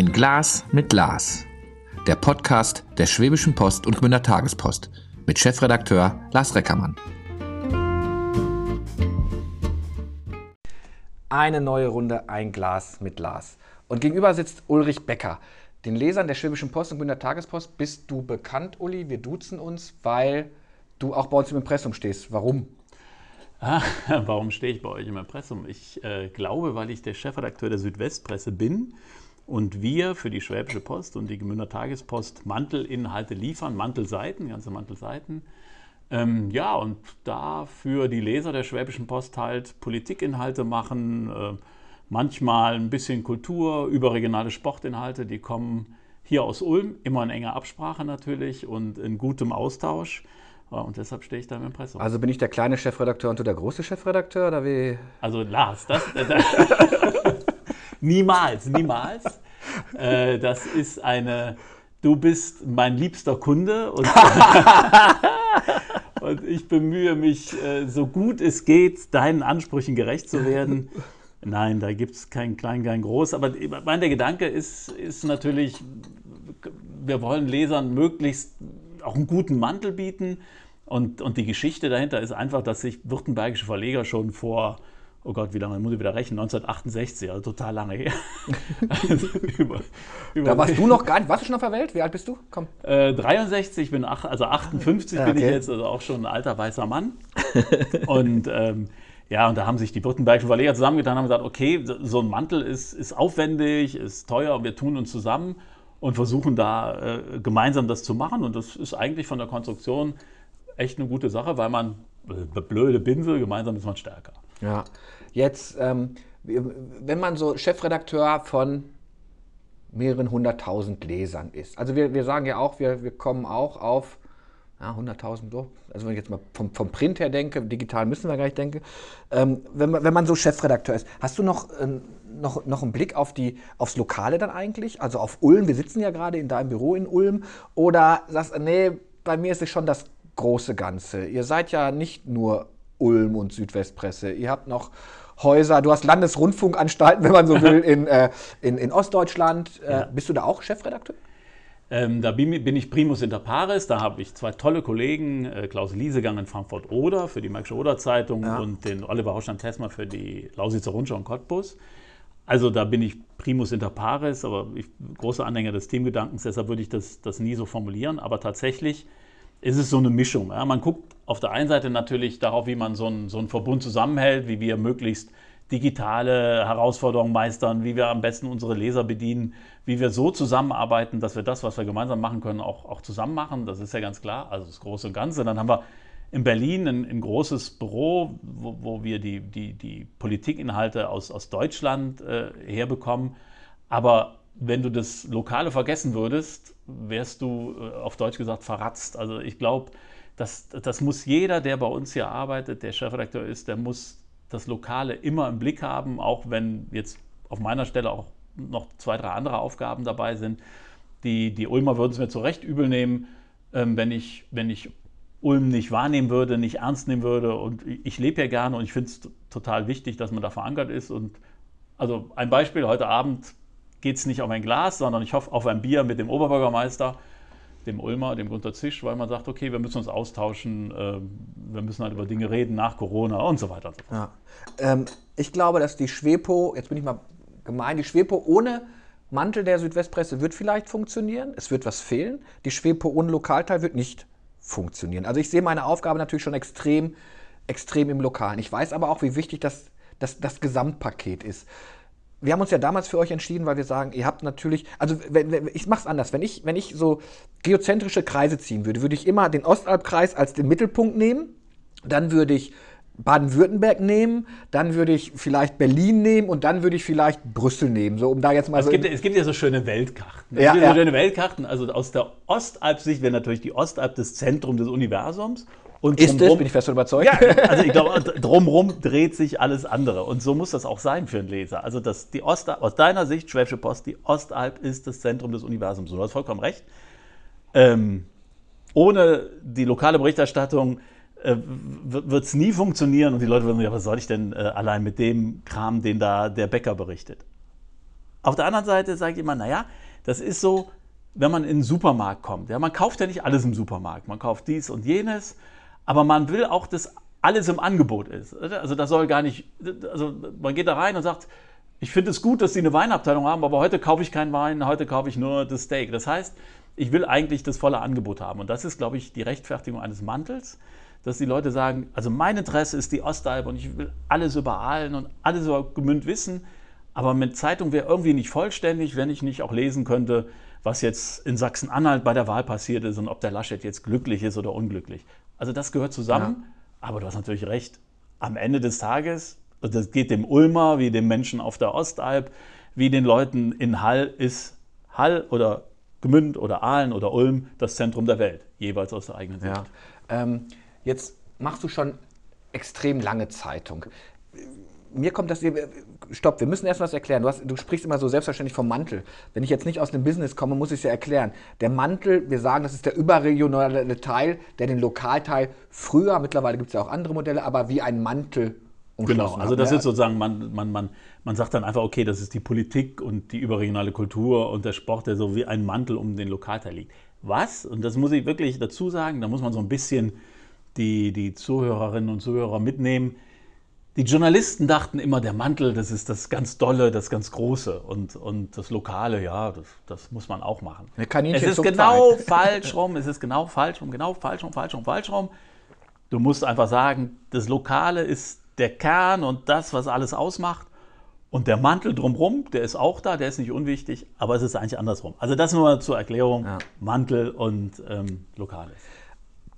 Ein Glas mit Glas. Der Podcast der Schwäbischen Post und Gmünder Tagespost mit Chefredakteur Lars Reckermann. Eine neue Runde Ein Glas mit Glas. Und gegenüber sitzt Ulrich Becker. Den Lesern der Schwäbischen Post und Gmünder Tagespost bist du bekannt, Uli. Wir duzen uns, weil du auch bei uns im Impressum stehst. Warum? Ah, warum stehe ich bei euch im Impressum? Ich äh, glaube, weil ich der Chefredakteur der Südwestpresse bin und wir für die Schwäbische Post und die Gemünder Tagespost Mantelinhalte liefern, Mantelseiten, ganze Mantelseiten. Ähm, ja, und da für die Leser der Schwäbischen Post halt Politikinhalte machen, äh, manchmal ein bisschen Kultur, überregionale Sportinhalte, die kommen hier aus Ulm, immer in enger Absprache natürlich und in gutem Austausch. Und deshalb stehe ich da im Impressum. Also bin ich der kleine Chefredakteur und du der große Chefredakteur oder wie? Also Lars, das, das niemals, niemals. Äh, das ist eine, du bist mein liebster Kunde und, und ich bemühe mich, äh, so gut es geht, deinen Ansprüchen gerecht zu werden. Nein, da gibt es kein Klein, kein Groß. Aber mein der Gedanke ist, ist natürlich, wir wollen Lesern möglichst auch einen guten Mantel bieten. Und, und die Geschichte dahinter ist einfach, dass sich württembergische Verleger schon vor, oh Gott, wie lange muss ich wieder rechnen, 1968, also total lange her. also über, über da warst du noch gar nicht, warst du schon auf der Welt? Wie alt bist du? Komm. Äh, 63, bin ach, also 58 ja, okay. bin ich jetzt, also auch schon ein alter weißer Mann. und ähm, ja, und da haben sich die württembergischen Verleger zusammengetan und haben gesagt, okay, so ein Mantel ist, ist aufwendig, ist teuer und wir tun uns zusammen und versuchen da äh, gemeinsam das zu machen. Und das ist eigentlich von der Konstruktion echt eine gute Sache, weil man, äh, blöde Pinsel, gemeinsam ist man stärker. Ja, jetzt, ähm, wenn man so Chefredakteur von mehreren hunderttausend Lesern ist. Also wir, wir sagen ja auch, wir, wir kommen auch auf ja, 100.000 so. Also wenn ich jetzt mal vom, vom Print her denke, digital müssen wir gar nicht denken. Ähm, wenn, man, wenn man so Chefredakteur ist, hast du noch, äh, noch, noch einen Blick auf die, aufs Lokale dann eigentlich? Also auf Ulm, wir sitzen ja gerade in deinem Büro in Ulm. Oder sagst du, nee, bei mir ist es schon das große Ganze. Ihr seid ja nicht nur Ulm und Südwestpresse. Ihr habt noch Häuser, du hast Landesrundfunkanstalten, wenn man so will, in, äh, in, in Ostdeutschland. Äh, ja. Bist du da auch Chefredakteur? Ähm, da bin, bin, ich Primus inter pares, da habe ich zwei tolle Kollegen, äh, Klaus Liesegang in Frankfurt-Oder für die Märkische Oder-Zeitung ja. und den Oliver Hauschland-Tessmer für die Lausitzer Rundschau und Cottbus. Also da bin ich Primus inter pares, aber ich großer Anhänger des Teamgedankens, deshalb würde ich das, das nie so formulieren. Aber tatsächlich ist es so eine Mischung. Ja? Man guckt auf der einen Seite natürlich darauf, wie man so einen, so einen Verbund zusammenhält, wie wir möglichst digitale Herausforderungen meistern, wie wir am besten unsere Leser bedienen, wie wir so zusammenarbeiten, dass wir das, was wir gemeinsam machen können, auch, auch zusammen machen. Das ist ja ganz klar, also das Große und Ganze. Dann haben wir in Berlin ein, ein großes Büro, wo, wo, wir die, die, die Politikinhalte aus, aus Deutschland äh, herbekommen. Aber wenn du das Lokale vergessen würdest, wärst du äh, auf Deutsch gesagt verratzt. Also ich glaube, das, das muss jeder, der bei uns hier arbeitet, der Chefredakteur ist, der muss das Lokale immer im Blick haben, auch wenn jetzt auf meiner Stelle auch noch zwei, drei andere Aufgaben dabei sind. Die, die Ulmer würden es mir zu Recht übel nehmen, ähm, wenn, ich, wenn ich Ulm nicht wahrnehmen würde, nicht ernst nehmen würde. Und ich lebe ja gerne und ich finde es total wichtig, dass man da verankert ist. Und also ein Beispiel, heute Abend geht es nicht auf ein Glas, sondern ich hoffe auf ein Bier mit dem Oberbürgermeister dem Ulmer, dem Gunter Zisch, weil man sagt, okay, wir müssen uns austauschen, äh, wir müssen halt über Dinge reden nach Corona und so weiter und so fort. Ja. Ähm, ich glaube, dass die Schwepo, jetzt bin ich mal gemein, die Schwepo ohne Mantel der Südwestpresse wird vielleicht funktionieren, es wird was fehlen. Die Schwepo ohne Lokalteil wird nicht funktionieren. Also ich sehe meine Aufgabe natürlich schon extrem, extrem im Lokalen. Ich weiß aber auch, wie wichtig das, das, das Gesamtpaket ist wir haben uns ja damals für euch entschieden, weil wir sagen, ihr habt natürlich, also wenn, wenn, ich mache es anders. Wenn ich, wenn ich so geozentrische Kreise ziehen würde, würde ich immer den Ostalbkreis als den Mittelpunkt nehmen. Dann würde ich Baden-Württemberg nehmen, dann würde ich vielleicht Berlin nehmen und dann würde ich vielleicht Brüssel nehmen, so um da jetzt mal es so. Gibt, es gibt ja so schöne Weltkarten. Es ja, gibt ja. so schöne Weltkarten. Also aus der Ostalb-Sicht wäre natürlich die Ostalb das Zentrum des Universums und ist es, bin ich fest überzeugt. Ja, also ich glaube, drumherum dreht sich alles andere. Und so muss das auch sein für einen Leser. Also das, die Ost, aus deiner Sicht, Schwäbische Post, die Ostalb ist das Zentrum des Universums. Du hast vollkommen recht. Ähm, ohne die lokale Berichterstattung äh, wird es nie funktionieren und die Leute würden sagen, ja, was soll ich denn äh, allein mit dem Kram, den da der Bäcker berichtet? Auf der anderen Seite sage ich immer, naja, das ist so, wenn man in den Supermarkt kommt. Ja, man kauft ja nicht alles im Supermarkt. Man kauft dies und jenes, aber man will auch, dass alles im Angebot ist. Also das soll gar nicht, also man geht da rein und sagt, ich finde es gut, dass sie eine Weinabteilung haben, aber heute kaufe ich keinen Wein, heute kaufe ich nur das Steak. Das heißt, ich will eigentlich das volle Angebot haben. Und das ist, glaube ich, die Rechtfertigung eines Mantels, dass die Leute sagen, also mein Interesse ist die Ostalb und ich will alles über Aalen und alles über Gemünd wissen. Aber mit Zeitung wäre irgendwie nicht vollständig, wenn ich nicht auch lesen könnte, was jetzt in Sachsen-Anhalt bei der Wahl passiert ist und ob der Laschet jetzt glücklich ist oder unglücklich. Also das gehört zusammen. Ja. Aber du hast natürlich recht. Am Ende des Tages, das geht dem Ulmer wie dem Menschen auf der Ostalb, wie den Leuten in Hall ist Hall oder Gmünd oder Aalen oder Ulm das Zentrum der Welt, jeweils aus der eigenen Sicht. Ja. Ähm, jetzt machst du schon extrem lange Zeitung mir kommt das, stopp, wir müssen erst was erklären. Du, hast, du, sprichst immer so selbstverständlich vom Mantel. Wenn ich jetzt nicht aus dem Business komme, muss ich es ja erklären. Der Mantel, wir sagen, das ist der überregionale Teil, der den Lokalteil früher, mittlerweile gibt es ja auch andere Modelle, aber wie ein Mantel Genau, also das ist sozusagen, man, man, man, man sagt dann einfach, okay, das ist die Politik und die überregionale Kultur und der Sport, der so wie ein Mantel um den Lokalteil liegt. Was, und das muss ich wirklich dazu sagen, da muss man so ein bisschen die, die Zuhörerinnen und Zuhörer mitnehmen, die Journalisten dachten immer, der Mantel, das ist das ganz Dolle, das ganz Große. Und, und das Lokale, ja, das, das muss man auch machen. Es ist genau falsch rum, es ist genau falsch rum, genau falsch rum, falsch rum, falsch rum. Du musst einfach sagen, das Lokale ist der Kern und das, was alles ausmacht. Und der Mantel drumherum, der ist auch da, der ist nicht unwichtig, aber es ist eigentlich andersrum. Also das nur zur Erklärung, ja. Mantel und ähm, Lokales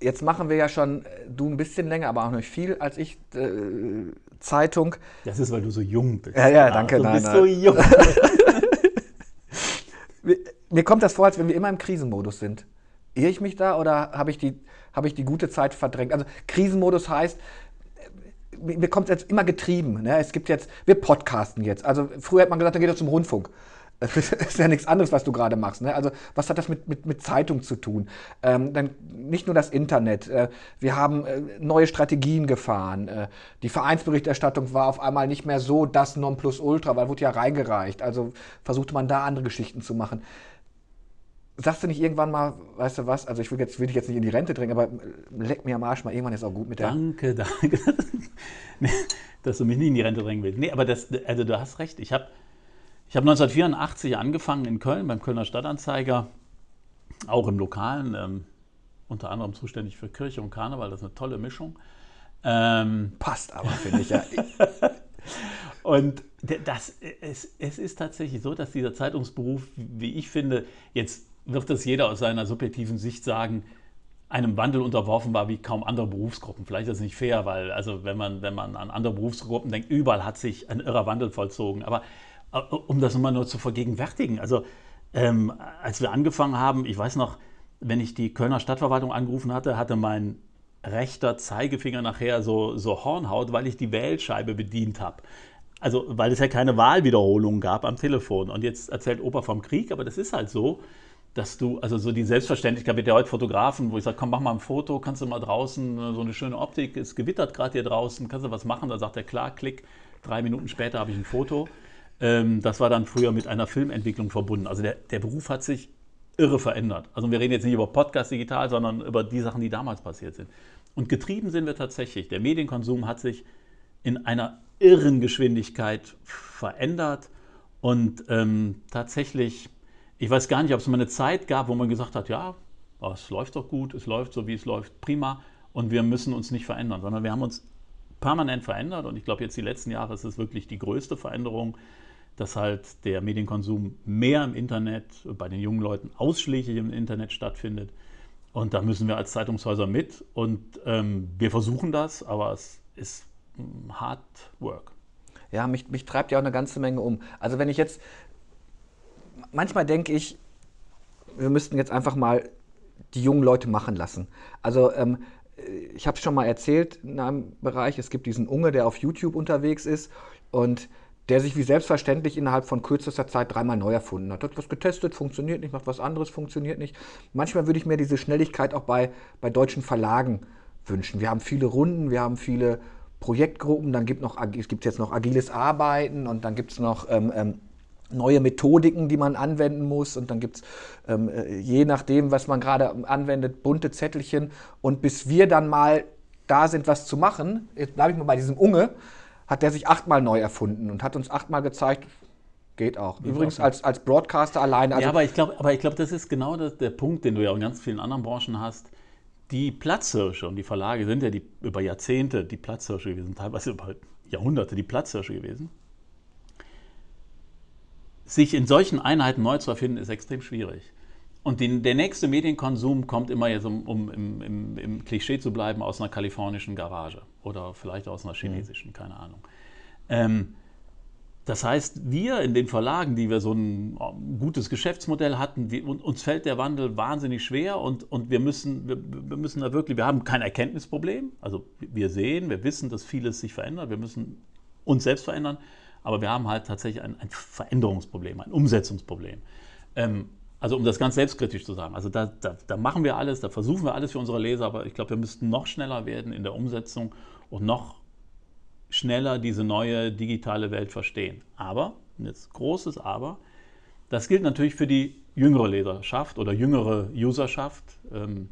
jetzt machen wir ja schon, äh, du ein bisschen länger, aber auch nicht viel als ich, äh, Zeitung. Das ist, weil du so jung bist. Ja, ja, danke. Du bist nein. so jung. Mir kommt das vor, als wenn wir immer im Krisenmodus sind. Irre ich mich da oder habe ich, die, hab ich die gute Zeit verdrängt? Also Krisenmodus heißt, äh, mir kommt es jetzt immer getrieben. Ne? Es gibt jetzt, wir podcasten jetzt. Also früher hat man gesagt, dann geht er zum Rundfunk. Das ist ja nichts anderes, was du gerade machst. Ne? Also was hat das mit, mit, mit Zeitung zu tun? Ähm, dann nicht nur das Internet. Äh, wir haben äh, neue Strategien gefahren. Äh, die Vereinsberichterstattung war auf einmal nicht mehr so das Nonplusultra, weil wurde ja reingereicht. Also versuchte man da andere Geschichten zu machen. Sagst du nicht irgendwann mal, weißt du was, also ich will, jetzt, will dich jetzt nicht in die Rente drängen, aber leck mir am Arsch mal, irgendwann ist auch gut mit der... Danke, danke, dass du mich nie in die Rente drängen willst. Nee, aber das, also du hast recht, ich habe ich habe 1984 angefangen in Köln beim Kölner Stadtanzeiger, auch im Lokalen, ähm, unter anderem zuständig für Kirche und Karneval, das ist eine tolle Mischung. Ähm, Passt aber, finde ich ja. und das, es, es ist tatsächlich so, dass dieser Zeitungsberuf, wie ich finde, jetzt wird das jeder aus seiner subjektiven Sicht sagen, einem Wandel unterworfen war wie kaum andere Berufsgruppen. Vielleicht ist das nicht fair, weil also wenn man, wenn man an andere Berufsgruppen denkt, überall hat sich ein irrer Wandel vollzogen. Aber um das mal nur zu vergegenwärtigen. Also ähm, als wir angefangen haben, ich weiß noch, wenn ich die Kölner Stadtverwaltung angerufen hatte, hatte mein rechter Zeigefinger nachher so, so Hornhaut, weil ich die Wählscheibe bedient habe. Also, weil es ja keine Wahlwiederholung gab am Telefon. Und jetzt erzählt Opa vom Krieg, aber das ist halt so, dass du, also so die Selbstverständlichkeit mit der heute Fotografen, wo ich sage, komm, mach mal ein Foto, kannst du mal draußen, so eine schöne Optik, es gewittert gerade hier draußen, kannst du was machen? Da sagt er, klar, klick, drei Minuten später habe ich ein Foto. Ähm, das war dann früher mit einer Filmentwicklung verbunden. Also der, der Beruf hat sich irre verändert. Also wir reden jetzt nicht über Podcast digital, sondern über die Sachen, die damals passiert sind. Und getrieben sind wir tatsächlich. Der Medienkonsum hat sich in einer irren Geschwindigkeit verändert und ähm, tatsächlich, ich weiß gar nicht, ob es mal eine Zeit gab, wo man gesagt hat, ja, es läuft doch gut, es läuft so, wie es läuft, prima und wir müssen uns nicht verändern, sondern wir haben uns permanent verändert und ich glaube jetzt die letzten Jahre ist es wirklich die größte Veränderung, dass halt der Medienkonsum mehr im Internet, bei den jungen Leuten ausschließlich im Internet stattfindet. Und da müssen wir als Zeitungshäuser mit. Und ähm, wir versuchen das, aber es ist hard work. Ja, mich, mich treibt ja auch eine ganze Menge um. Also wenn ich jetzt, manchmal denke ich, wir müssten jetzt einfach mal die jungen Leute machen lassen. Also ähm, ich habe es schon mal erzählt in einem Bereich, es gibt diesen Unge, der auf YouTube unterwegs ist und der sich wie selbstverständlich innerhalb von kürzester Zeit dreimal neu erfunden hat. Hat was getestet, funktioniert nicht, macht was anderes, funktioniert nicht. Manchmal würde ich mir diese Schnelligkeit auch bei, bei deutschen Verlagen wünschen. Wir haben viele Runden, wir haben viele Projektgruppen, dann gibt noch, es gibt jetzt noch agiles Arbeiten und dann gibt es noch ähm, ähm, neue Methodiken, die man anwenden muss. Und dann gibt es, ähm, äh, je nachdem, was man gerade anwendet, bunte Zettelchen. Und bis wir dann mal da sind, was zu machen, jetzt bleibe ich mal bei diesem Unge, hat der sich achtmal neu erfunden und hat uns achtmal gezeigt, geht auch. Übrigens. Als, als Broadcaster alleine. Also ja, aber ich glaube, glaub, das ist genau das, der Punkt, den du ja auch in ganz vielen anderen Branchen hast. Die Platzhirsche und die Verlage sind ja die, über Jahrzehnte die Platzhirsche gewesen, teilweise über Jahrhunderte die Platzhirsche gewesen sich in solchen Einheiten neu zu erfinden, ist extrem schwierig. Und den, der nächste Medienkonsum kommt immer jetzt, um, um im, im, im, Klischee zu bleiben, aus einer kalifornischen Garage oder vielleicht aus einer chinesischen, mhm. keine Ahnung. Ähm, das heißt, wir in den Verlagen, die wir so ein gutes Geschäftsmodell hatten, wir, uns fällt der Wandel wahnsinnig schwer und, und wir, müssen, wir, wir, müssen da wirklich, wir haben kein Erkenntnisproblem. Also wir sehen, wir wissen, dass vieles sich verändert, wir müssen uns selbst verändern. Aber wir haben halt tatsächlich ein, ein Veränderungsproblem, ein Umsetzungsproblem. Ähm, also um das ganz selbstkritisch zu sagen. Also da, da, da, machen wir alles, da versuchen wir alles für unsere Leser, aber ich glaube, wir müssten noch schneller werden in der Umsetzung und noch schneller diese neue digitale Welt verstehen. Aber, jetzt großes Aber, das gilt natürlich für die jüngere Leserschaft oder jüngere Userschaft, ähm,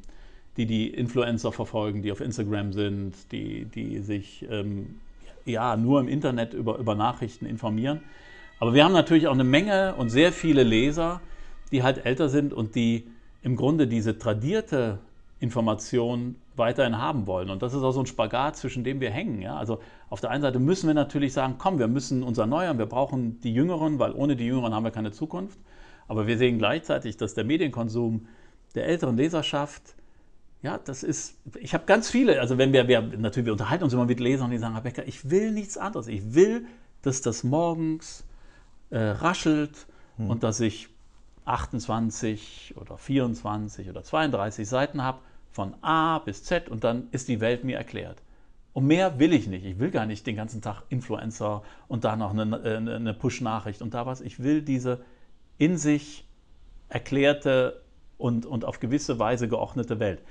die die Influencer verfolgen, die auf Instagram sind, die, die sich ähm, ja, nur im Internet über, über Nachrichten informieren. Aber wir haben natürlich auch eine Menge und sehr viele Leser, die halt älter sind und die im Grunde diese tradierte Information weiterhin haben wollen. Und das ist auch so ein Spagat, zwischen dem wir hängen. Ja? Also auf der einen Seite müssen wir natürlich sagen, komm, wir müssen uns erneuern, wir brauchen die Jüngeren, weil ohne die Jüngeren haben wir keine Zukunft. Aber wir sehen gleichzeitig, dass der Medienkonsum der älteren Leserschaft ja, das ist, ich habe ganz viele, also wenn wir, wir, natürlich, wir unterhalten uns immer mit Lesern, die sagen, Herr Becker, ich will nichts anderes. Ich will, dass das morgens äh, raschelt hm. und dass ich 28 oder 24 oder 32 Seiten habe, von A bis Z und dann ist die Welt mir erklärt. Und mehr will ich nicht. Ich will gar nicht den ganzen Tag Influencer und da noch eine, eine Push-Nachricht und da was. Ich will diese in sich erklärte und, und auf gewisse Weise geordnete Welt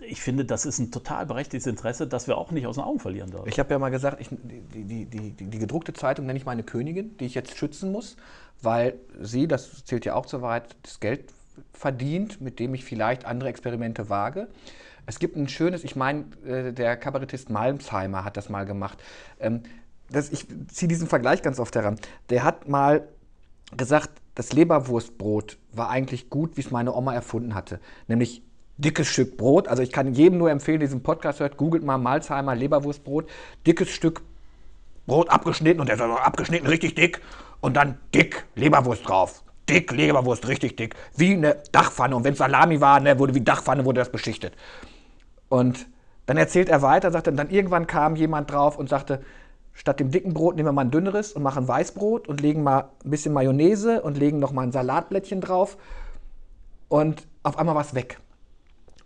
ich finde, das ist ein total berechtigtes Interesse, das wir auch nicht aus den Augen verlieren dürfen. Ich habe ja mal gesagt, ich, die, die, die, die, gedruckte Zeitung nenne ich meine Königin, die ich jetzt schützen muss, weil sie, das zählt ja auch zu weit, das Geld verdient, mit dem ich vielleicht andere Experimente wage. Es gibt ein schönes, ich meine, äh, der Kabarettist Malmsheimer hat das mal gemacht. Ähm, das, ich ziehe diesen Vergleich ganz oft heran. Der hat mal gesagt, das Leberwurstbrot war eigentlich gut, wie es meine Oma erfunden hatte. Nämlich dickes Stück Brot. Also ich kann jedem nur empfehlen, diesen Podcast hört, googelt mal Malzheimer Leberwurstbrot, dickes Stück Brot abgeschnitten und ist also abgeschnitten richtig dick und dann dick Leberwurst drauf. Dick Leberwurst, richtig dick. Wie eine Dachpfanne. Und wenn es Salami war, ne, wurde wie Dachpfanne, wurde das beschichtet. Und dann erzählt er weiter, sagt er, dann irgendwann kam jemand drauf und sagte, statt dem dicken Brot nehmen wir mal ein dünneres und machen Weißbrot und legen mal ein bisschen Mayonnaise und legen noch mal ein Salatblättchen drauf. Und auf einmal war es weg.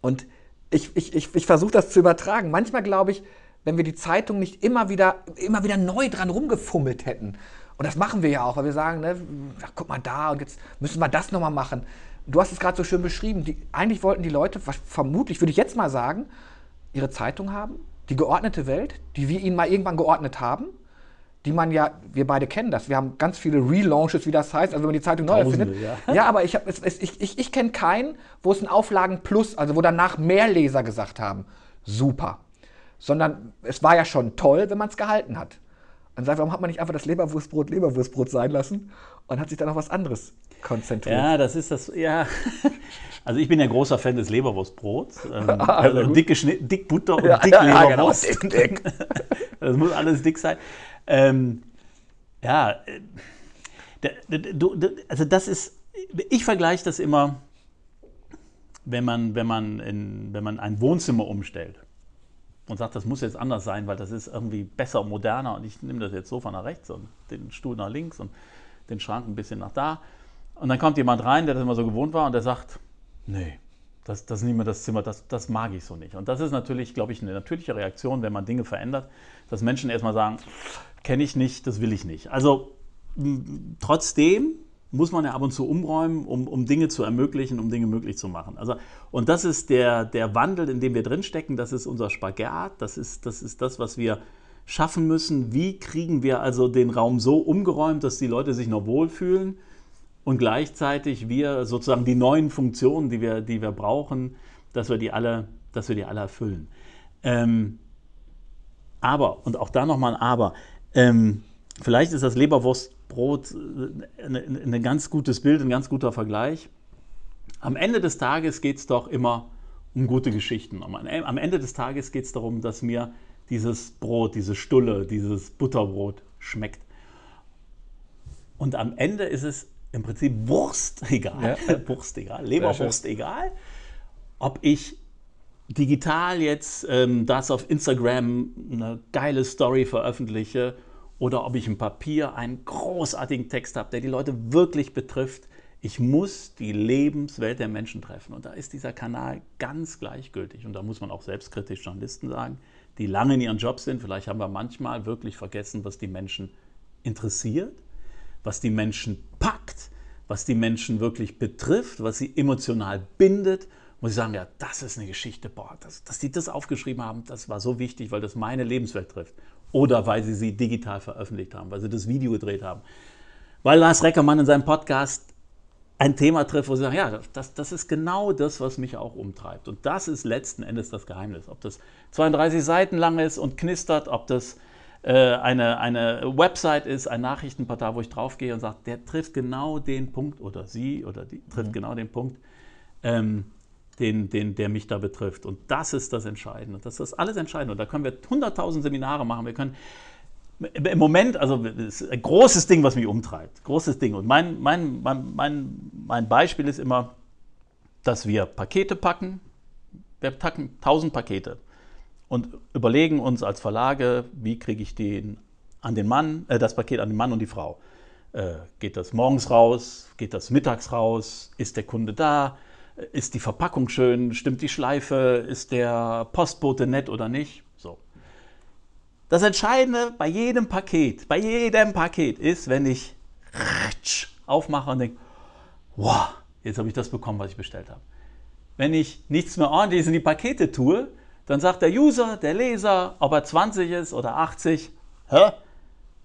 Und ich, ich, ich, ich versuche das zu übertragen. Manchmal glaube ich, wenn wir die Zeitung nicht immer wieder, immer wieder neu dran rumgefummelt hätten. Und das machen wir ja auch, weil wir sagen, ne, ach, guck mal da und jetzt müssen wir das nochmal machen. Du hast es gerade so schön beschrieben. Die, eigentlich wollten die Leute, vermutlich würde ich jetzt mal sagen, ihre Zeitung haben, die geordnete Welt, die wir ihnen mal irgendwann geordnet haben die man ja, wir beide kennen das. Wir haben ganz viele Relaunches, wie das heißt, also wenn man die Zeitung neu erfindet. Ja. ja, aber ich, hab, es, es, ich, ich, ich kenne keinen, wo es ein Auflagen Plus, also wo danach mehr Leser gesagt haben, super. Sondern es war ja schon toll, wenn man es gehalten hat. Und sagt, warum hat man nicht einfach das Leberwurstbrot Leberwurstbrot sein lassen und hat sich dann auf was anderes konzentriert? Ja, das ist das, ja. Also ich bin ja großer Fan des Leberwurstbrots. Ähm, also dick, dick Butter und ja, dick ja, Leberwurst. Genau, dick, dick. das muss alles dick sein. Ähm, ja, äh, also das ist, ich vergleiche das immer, wenn man, wenn, man in, wenn man ein Wohnzimmer umstellt und sagt, das muss jetzt anders sein, weil das ist irgendwie besser, moderner und ich nehme das jetzt Sofa nach rechts und den Stuhl nach links und den Schrank ein bisschen nach da. Und dann kommt jemand rein, der das immer so gewohnt war und der sagt, nee, das, das ist nicht mehr das Zimmer, das, das mag ich so nicht. Und das ist natürlich, glaube ich, eine natürliche Reaktion, wenn man Dinge verändert, dass Menschen erstmal sagen, kenne ich nicht, das will ich nicht. Also trotzdem muss man ja ab und zu umräumen, um, um Dinge zu ermöglichen, um Dinge möglich zu machen. Also, und das ist der, der Wandel, in dem wir drinstecken, das ist unser Spagat, das ist das, ist das was wir schaffen müssen. Wie kriegen wir also den Raum so umgeräumt, dass die Leute sich noch wohlfühlen und gleichzeitig wir sozusagen die neuen Funktionen, die wir, die wir brauchen, dass wir die alle, dass wir die alle erfüllen. Ähm, aber, und auch da nochmal ein Aber, ähm, vielleicht ist das Leberwurstbrot ein, äh, ein ganz gutes Bild, ein ganz guter Vergleich. Am Ende des Tages geht es doch immer um gute Geschichten. Am Ende des Tages geht es darum, dass mir dieses Brot, diese Stulle, dieses Butterbrot schmeckt. Und am Ende ist es im Prinzip Wurst egal, ja. Wurst egal, Leberwurst egal, ob ich digital jetzt ähm, das auf Instagram eine geile Story veröffentliche oder ob ich im Papier einen großartigen Text habe, der die Leute wirklich betrifft. Ich muss die Lebenswelt der Menschen treffen. Und da ist dieser Kanal ganz gleichgültig. Und da muss man auch selbstkritisch Journalisten sagen, die lange in ihren Jobs sind. Vielleicht haben wir manchmal wirklich vergessen, was die Menschen interessiert, was die Menschen packt, was die Menschen wirklich betrifft, was sie emotional bindet. Muss ich sagen, ja, das ist eine Geschichte. Boah, das, dass die das aufgeschrieben haben, das war so wichtig, weil das meine Lebenswelt trifft. Oder weil sie sie digital veröffentlicht haben, weil sie das Video gedreht haben. Weil Lars Reckermann in seinem Podcast ein Thema trifft, wo sie sagen, ja, das, das ist genau das, was mich auch umtreibt. Und das ist letzten Endes das Geheimnis. Ob das 32 Seiten lang ist und knistert, ob das äh, eine, eine Website ist, ein Nachrichtenportal, wo ich draufgehe und sage, der trifft genau den Punkt oder sie oder die trifft mhm. genau den Punkt, ähm, den, den, der mich da betrifft. Und das ist das Entscheidende. Das ist alles Entscheidende. Und da können wir 100.000 Seminare machen. Wir können im Moment, also ist ein großes Ding, was mich umtreibt. Großes Ding. Und mein, mein, mein, mein, mein Beispiel ist immer, dass wir Pakete packen. Wir packen 1000 Pakete und überlegen uns als Verlage, wie kriege ich den an den Mann, äh, das Paket an den Mann und die Frau. Äh, geht das morgens raus? Geht das mittags raus? Ist der Kunde da? Ist die Verpackung schön? Stimmt die Schleife? Ist der Postbote nett oder nicht? So. Das Entscheidende bei jedem Paket, bei jedem Paket ist, wenn ich aufmache und denke, wow, jetzt habe ich das bekommen, was ich bestellt habe. Wenn ich nichts mehr ordentliches in die Pakete tue, dann sagt der User, der Leser, ob er 20 ist oder 80, hä?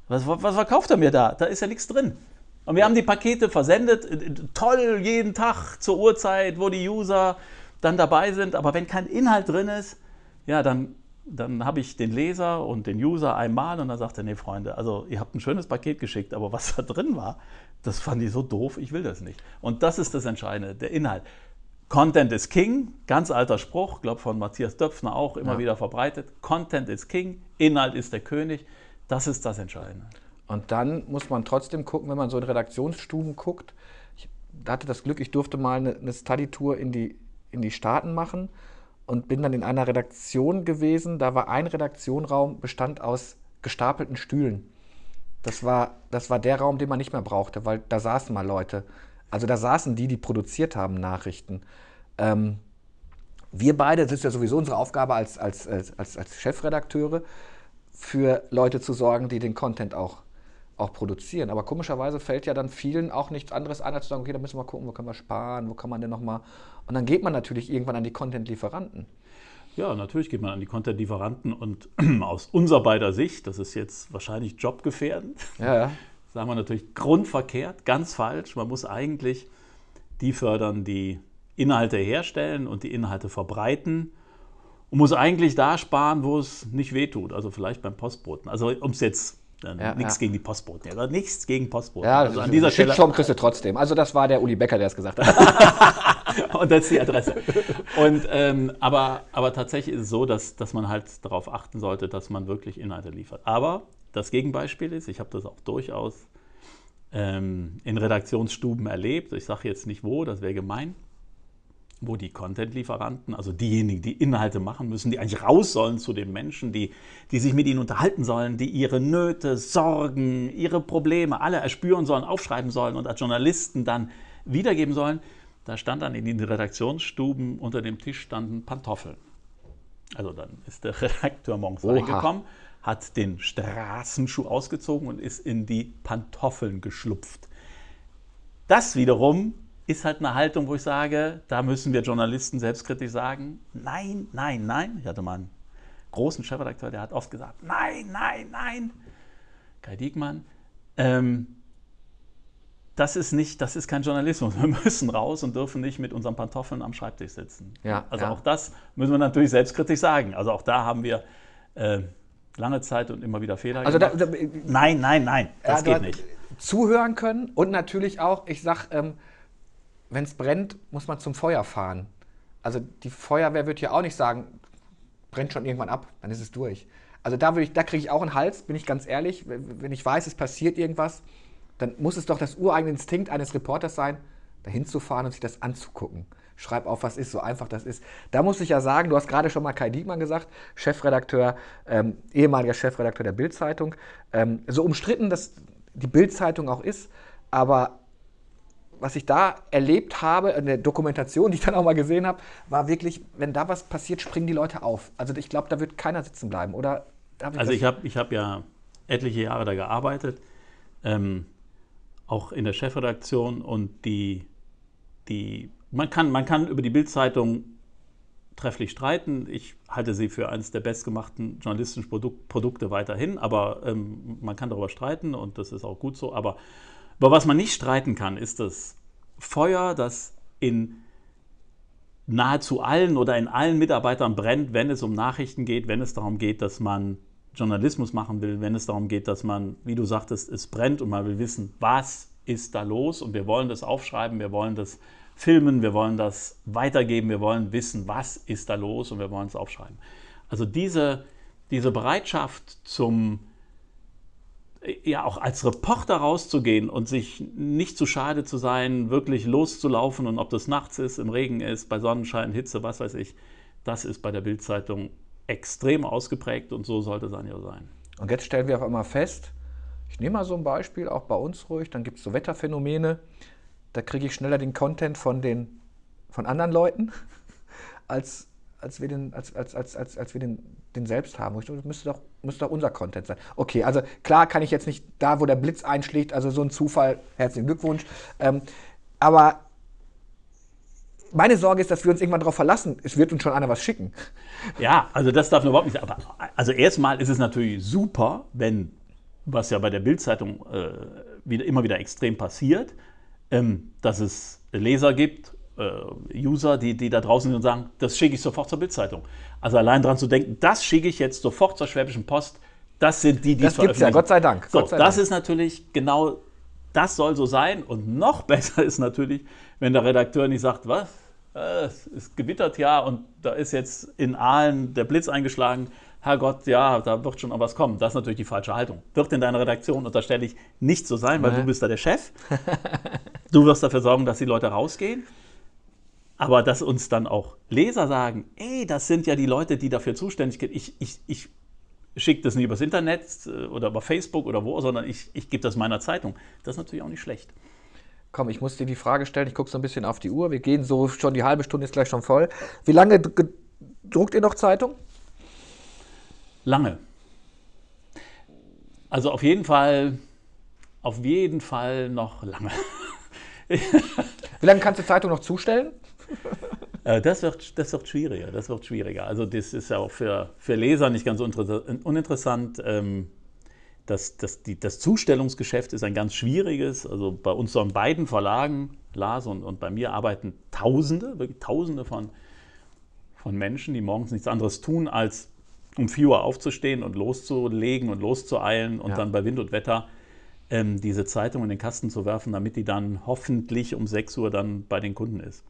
Was, was verkauft er mir da? Da ist ja nichts drin. Und wir haben die Pakete versendet, toll, jeden Tag zur Uhrzeit, wo die User dann dabei sind. Aber wenn kein Inhalt drin ist, ja, dann dann habe ich den Leser und den User einmal und dann sagt er, nee Freunde, also ihr habt ein schönes Paket geschickt, aber was da drin war, das fand ich so doof, ich will das nicht. Und das ist das Entscheidende, der Inhalt. Content is King, ganz alter Spruch, glaube von Matthias Döpfner auch immer ja. wieder verbreitet. Content is King, Inhalt ist der König. Das ist das Entscheidende. Und dann muss man trotzdem gucken, wenn man so in Redaktionsstuben guckt. Ich hatte das Glück, ich durfte mal eine, eine Study-Tour in die, in die Staaten machen und bin dann in einer Redaktion gewesen. Da war ein Redaktionraum, bestand aus gestapelten Stühlen. Das war, das war der Raum, den man nicht mehr brauchte, weil da saßen mal Leute. Also da saßen die, die produziert haben Nachrichten. Ähm, wir beide, das ist ja sowieso unsere Aufgabe als, als, als, als Chefredakteure, für Leute zu sorgen, die den Content auch auch produzieren. Aber komischerweise fällt ja dann vielen auch nichts anderes an, als zu sagen, okay, da müssen wir gucken, wo können wir sparen, wo kann man denn nochmal. Und dann geht man natürlich irgendwann an die Content-Lieferanten. Ja, natürlich geht man an die Content-Lieferanten und aus unserer beider Sicht, das ist jetzt wahrscheinlich jobgefährdend, ja. sagen wir natürlich grundverkehrt, ganz falsch. Man muss eigentlich die fördern, die Inhalte herstellen und die Inhalte verbreiten und muss eigentlich da sparen, wo es nicht wehtut, also vielleicht beim Postboten. Also um es jetzt ja, nichts ja. gegen die Postboten. Ja, nichts gegen Postboten. Ja, also an dieser Stelle. Shitstorm kriegst du trotzdem. Also das war der Uli Becker, der es gesagt hat. und das ist die Adresse. Und, ähm, aber, aber tatsächlich ist es so, dass, dass man halt darauf achten sollte, dass man wirklich Inhalte liefert. Aber das Gegenbeispiel ist, ich habe das auch durchaus ähm, in Redaktionsstuben erlebt. Ich sage jetzt nicht wo, das wäre gemein wo die Content-Lieferanten, also diejenigen, die Inhalte machen müssen, die eigentlich raus sollen zu den Menschen, die, die sich mit ihnen unterhalten sollen, die ihre Nöte, Sorgen, ihre Probleme alle erspüren sollen, aufschreiben sollen und als Journalisten dann wiedergeben sollen, da stand dann in den Redaktionsstuben unter dem Tisch standen Pantoffeln. Also dann ist der Redakteur morgens Oha. reingekommen, hat den Straßenschuh ausgezogen und ist in die Pantoffeln geschlupft. Das wiederum ist halt eine Haltung, wo ich sage, da müssen wir Journalisten selbstkritisch sagen, nein, nein, nein. Ich hatte mal einen großen Chefredakteur, der hat oft gesagt, nein, nein, nein, Kai Diekmann, ähm, das ist nicht, das ist kein Journalismus. Wir müssen raus und dürfen nicht mit unseren Pantoffeln am Schreibtisch sitzen. Ja, also ja. auch das müssen wir natürlich selbstkritisch sagen. Also auch da haben wir äh, lange Zeit und immer wieder Fehler Also da, gemacht. da, nein, nein, nein, das Ja, geht nicht. Zuhören können und natürlich auch, ich sag, ähm, wenn es brennt, muss man zum Feuer fahren. Also die Feuerwehr wird ja auch nicht sagen, brennt schon irgendwann ab, dann ist es durch. Also da, da kriege ich auch einen Hals, bin ich ganz ehrlich. Wenn ich weiß, es passiert irgendwas, dann muss es doch das ureigene Instinkt eines Reporters sein, dahin zu fahren und sich das anzugucken. Schreib auf, was ist, so einfach das ist. Da muss ich ja sagen, du hast gerade schon mal Kai Diekmann gesagt, Chefredakteur, ähm, ehemaliger Chefredakteur der Bild-Zeitung. Ähm, so umstritten das die Bild-Zeitung auch ist, aber was ich da erlebt habe, in der Dokumentation, die ich dann auch mal gesehen habe, war wirklich, wenn da was passiert, springen die Leute auf. Also ich glaube, da wird keiner sitzen bleiben, oder? Darf Also ich habe ich hab ja etliche Jahre da gearbeitet, ähm, auch in der Chefredaktion und die, die man, kann, man kann über die Bildzeitung trefflich streiten. Ich halte sie für eines der bestgemachten journalistischen Produk Produkte weiterhin, aber ähm, man kann darüber streiten und das ist auch gut so. Aber über was man nicht streiten kann, ist das Feuer, das in nahezu allen oder in allen Mitarbeitern brennt, wenn es um Nachrichten geht, wenn es darum geht, dass man Journalismus machen will, wenn es darum geht, dass man, wie du sagtest, es brennt und man will wissen, was ist da los und wir wollen das aufschreiben, wir wollen das filmen, wir wollen das weitergeben, wir wollen wissen, was ist da los und wir wollen es aufschreiben. Also diese, diese Bereitschaft zum, ja auch als Reporter rauszugehen und sich nicht zu schade zu sein, wirklich loszulaufen und ob das nachts ist, im Regen ist, bei Sonnenschein, Hitze, was weiß ich, das ist bei der Bildzeitung extrem ausgeprägt und so sollte es dann ja sein. Und jetzt stellen wir auf einmal fest, ich nehme mal so ein Beispiel, auch bei uns ruhig, dann gibt es so Wetterphänomene, da kriege ich schneller den Content von, den, von anderen Leuten, als, als wir, den, als, als, als, als, als wir den, den selbst haben. Das müsste doch, müsste doch unser Content sein. Okay, also klar kann ich jetzt nicht da, wo der Blitz einschlägt, also so ein Zufall, herzlichen Glückwunsch. Ähm, aber meine Sorge ist, dass wir uns irgendwann darauf verlassen, es wird uns schon einer was schicken. Ja, also das darf man überhaupt nicht. Aber also erstmal ist es natürlich super, wenn, was ja bei der Bildzeitung äh, wieder, immer wieder extrem passiert, ähm, dass es Leser gibt, User, die, die da draußen sind und sagen, das schicke ich sofort zur Bildzeitung. Also allein dran zu denken, das schicke ich jetzt sofort zur Schwäbischen Post, das sind die, die Das es gibt's ja. Gott sei Dank, So, Gott sei das Dank. ist natürlich genau, das soll so sein. Und noch besser ist natürlich, wenn der Redakteur nicht sagt, was? Äh, Es ist gewittert ja und da ist jetzt in Aalen der Blitz eingeschlagen. Herrgott, ja, da wird schon noch was kommen. Das ist natürlich die falsche Haltung. Wird in deiner Redaktion, unterstelle ich, nicht so sein, weil Nee. du bist da der Chef. Du wirst dafür sorgen, dass die Leute rausgehen. Aber dass uns dann auch Leser sagen, ey, das sind ja die Leute, die dafür zuständig sind. Ich, ich, ich schicke das nicht übers Internet äh, oder über Facebook oder wo, sondern ich, ich gebe das meiner Zeitung. Das ist natürlich auch nicht schlecht. Komm, ich muss dir die Frage stellen. Ich gucke so ein bisschen auf die Uhr. Wir gehen so schon, die halbe Stunde ist gleich schon voll. Wie lange druckt ihr noch Zeitung? Lange. Also auf jeden Fall, auf jeden Fall noch lange. Wie lange kannst du Zeitung noch zustellen? Äh, Das wird, das wird schwieriger, das wird schwieriger. Also das ist ja auch für, für Leser nicht ganz uninteress- uninteressant. Ähm, Das, das, die, das Zustellungsgeschäft ist ein ganz schwieriges. Also bei uns so an beiden Verlagen, Lars und, und bei mir, arbeiten Tausende, wirklich Tausende von, von Menschen, die morgens nichts anderes tun, als um 4 Uhr aufzustehen und loszulegen und loszueilen und Ja. dann bei Wind und Wetter ähm, diese Zeitung in den Kasten zu werfen, damit die dann hoffentlich um 6 Uhr dann bei den Kunden ist.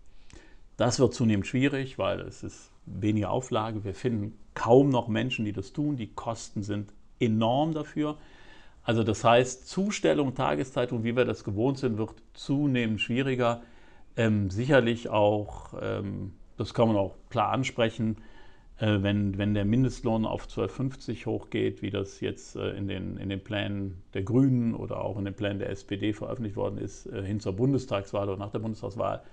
Das wird zunehmend schwierig, weil es ist weniger Auflage. Wir finden kaum noch Menschen, die das tun. Die Kosten sind enorm dafür. Also das heißt, Zustellung, Tageszeitung, wie wir das gewohnt sind, wird zunehmend schwieriger. Ähm, sicherlich auch, ähm, das kann man auch klar ansprechen, äh, wenn, wenn der Mindestlohn auf 12,50 hochgeht, wie das jetzt äh, in, den, in den Plänen der Grünen oder auch in den Plänen der SPD veröffentlicht worden ist, äh, hin zur Bundestagswahl oder nach der Bundestagswahl,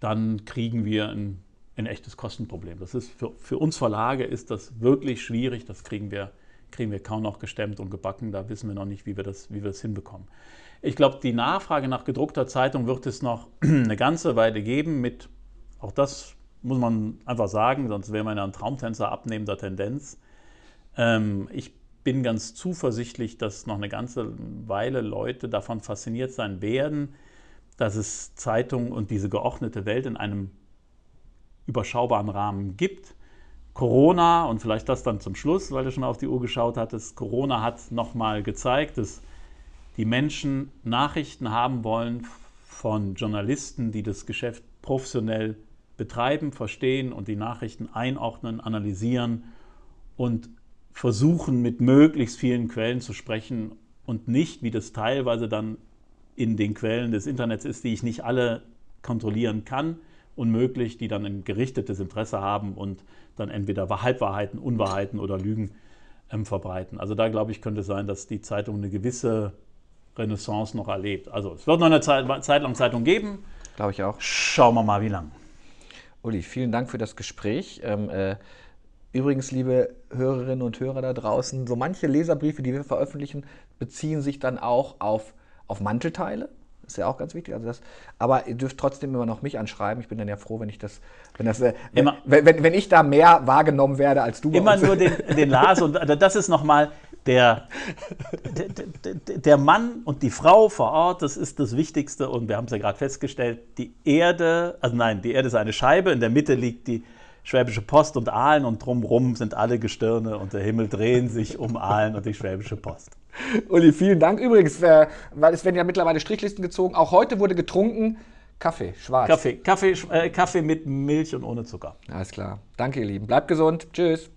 dann kriegen wir ein, ein echtes Kostenproblem. Das ist für, für uns Verlage ist das wirklich schwierig. Das kriegen wir, kriegen wir kaum noch gestemmt und gebacken. Da wissen wir noch nicht, wie wir das, wie wir das hinbekommen. Ich glaube, die Nachfrage nach gedruckter Zeitung wird es noch eine ganze Weile geben. Mit auch das muss man einfach sagen, sonst wäre man ja ein Traumtänzer abnehmender Tendenz. Ähm, ich bin ganz zuversichtlich, dass noch eine ganze Weile Leute davon fasziniert sein werden, dass es Zeitungen und diese geordnete Welt in einem überschaubaren Rahmen gibt. Corona, und vielleicht das dann zum Schluss, weil du schon auf die Uhr geschaut hattest, Corona hat nochmal gezeigt, dass die Menschen Nachrichten haben wollen von Journalisten, die das Geschäft professionell betreiben, verstehen und die Nachrichten einordnen, analysieren und versuchen, mit möglichst vielen Quellen zu sprechen und nicht, wie das teilweise dann in den Quellen des Internets ist, die ich nicht alle kontrollieren kann, unmöglich, die dann ein gerichtetes Interesse haben und dann entweder Halbwahrheiten, Unwahrheiten oder Lügen ähm, verbreiten. Also da glaube ich, könnte es sein, dass die Zeitung eine gewisse Renaissance noch erlebt. Also es wird noch eine Zeit, Zeit lang Zeitung geben. Glaube ich auch. Schauen wir mal, wie lang. Uli, vielen Dank für das Gespräch. Ähm, äh, übrigens, liebe Hörerinnen und Hörer da draußen, so manche Leserbriefe, die wir veröffentlichen, beziehen sich dann auch auf, auf Mantelteile. Ist ja auch ganz wichtig. Also das, aber ihr dürft trotzdem immer noch mich anschreiben. Ich bin dann ja froh, wenn ich das, wenn das, äh, immer, wenn, wenn, wenn, ich da mehr wahrgenommen werde als du. Immer nur den, den Lars und das ist nochmal der, der, der Mann und die Frau vor Ort, das ist das Wichtigste. Und wir haben es ja gerade festgestellt, die Erde, also nein, die Erde ist eine Scheibe, in der Mitte liegt die Schwäbische Post und Aalen und drumherum sind alle Gestirne und der Himmel drehen sich um Aalen und die Schwäbische Post. Uli, vielen Dank. Übrigens, äh, weil es werden ja mittlerweile Strichlisten gezogen. Auch heute wurde getrunken Kaffee, schwarz. Kaffee, Kaffee, äh, Kaffee mit Milch und ohne Zucker. Alles klar. Danke, ihr Lieben. Bleibt gesund. Tschüss.